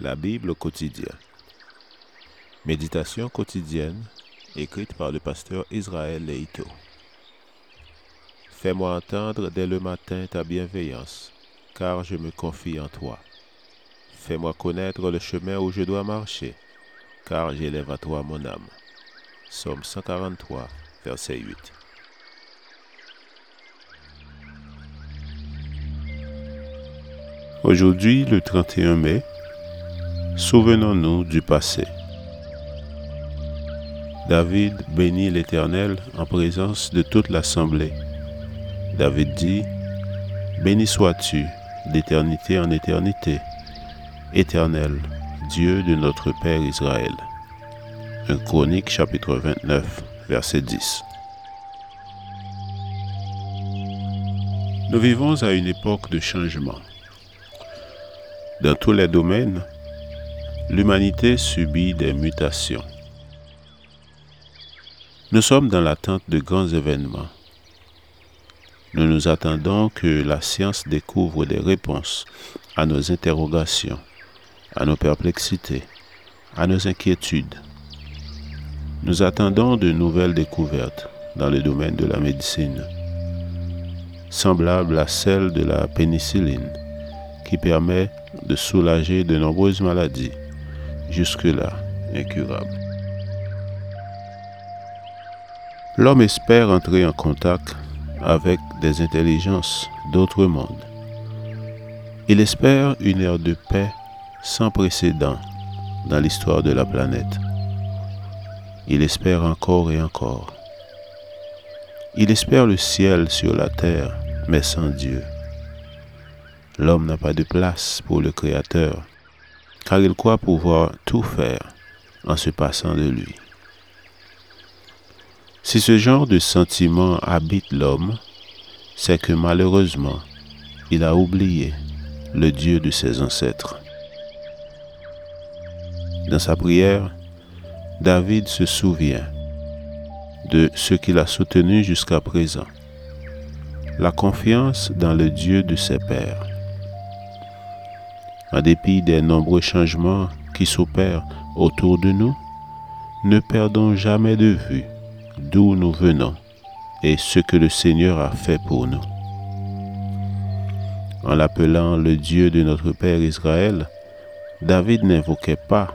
La Bible quotidienne. Méditation quotidienne écrite par le pasteur Israël Leito. Fais-moi entendre dès le matin ta bienveillance, car je me confie en toi. Fais-moi connaître le chemin où je dois marcher, car j'élève à toi mon âme. Somme 143, verset 8. Aujourd'hui, le 31 mai, souvenons-nous du passé. David bénit l'Éternel en présence de toute l'assemblée. David dit, Béni sois-tu d'éternité en éternité, Éternel, Dieu de notre Père Israël. 1 Chronique chapitre 29, verset 10. Nous vivons à une époque de changement. Dans tous les domaines, l'humanité subit des mutations. Nous sommes dans l'attente de grands événements. Nous nous attendons que la science découvre des réponses à nos interrogations, à nos perplexités, à nos inquiétudes. Nous attendons de nouvelles découvertes dans le domaine de la médecine, semblables à celles de la pénicilline, qui permet de soulager de nombreuses maladies, jusque-là incurables. L'homme espère entrer en contact avec des intelligences d'autres mondes. Il espère une ère de paix sans précédent dans l'histoire de la planète. Il espère encore et encore. Il espère le ciel sur la terre, mais sans Dieu. L'homme n'a pas de place pour le Créateur, car il croit pouvoir tout faire en se passant de lui. Si ce genre de sentiment habite l'homme, c'est que malheureusement, il a oublié le Dieu de ses ancêtres. Dans sa prière, David se souvient de ce qu'il a soutenu jusqu'à présent, la confiance dans le Dieu de ses pères. En dépit des nombreux changements qui s'opèrent autour de nous, ne perdons jamais de vue d'où nous venons et ce que le Seigneur a fait pour nous. En l'appelant le Dieu de notre Père Israël, David n'invoquait pas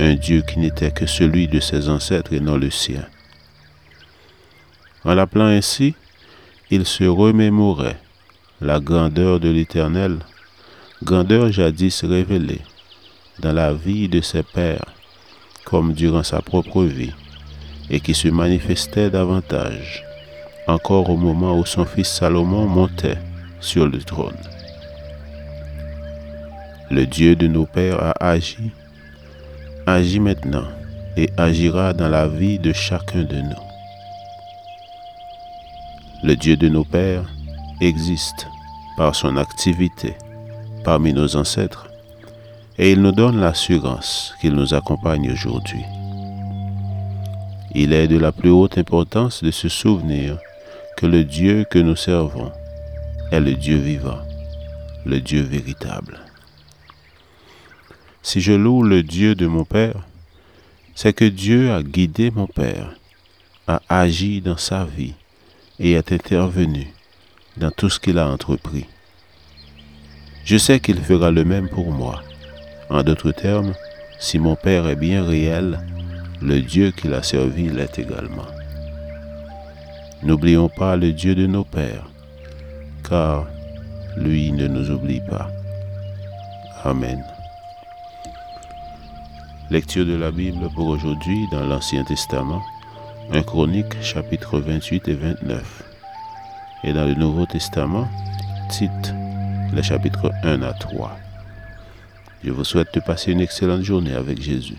un Dieu qui n'était que celui de ses ancêtres et non le sien. En l'appelant ainsi, il se remémorait la grandeur de l'Éternel grandeur jadis révélée dans la vie de ses pères, comme durant sa propre vie, et qui se manifestait davantage encore au moment où son fils Salomon montait sur le trône. Le Dieu de nos pères a agi, agit maintenant et agira dans la vie de chacun de nous. Le Dieu de nos pères existe par son activité parmi nos ancêtres et il nous donne l'assurance qu'il nous accompagne aujourd'hui. Il est de la plus haute importance de se souvenir que le Dieu que nous servons est le Dieu vivant, le Dieu véritable. Si je loue le Dieu de mon Père, c'est que Dieu a guidé mon Père, a agi dans sa vie et est intervenu dans tout ce qu'il a entrepris. Je sais qu'il fera le même pour moi. En d'autres termes, si mon Père est bien réel, le Dieu qu'il a servi l'est également. N'oublions pas le Dieu de nos pères, car lui ne nous oublie pas. Amen. Lecture de la Bible pour aujourd'hui dans l'Ancien Testament, 1 Chronique chapitre 28 et 29. Et dans le Nouveau Testament, Tite les chapitres 1 à 3. Je vous souhaite de passer une excellente journée avec Jésus.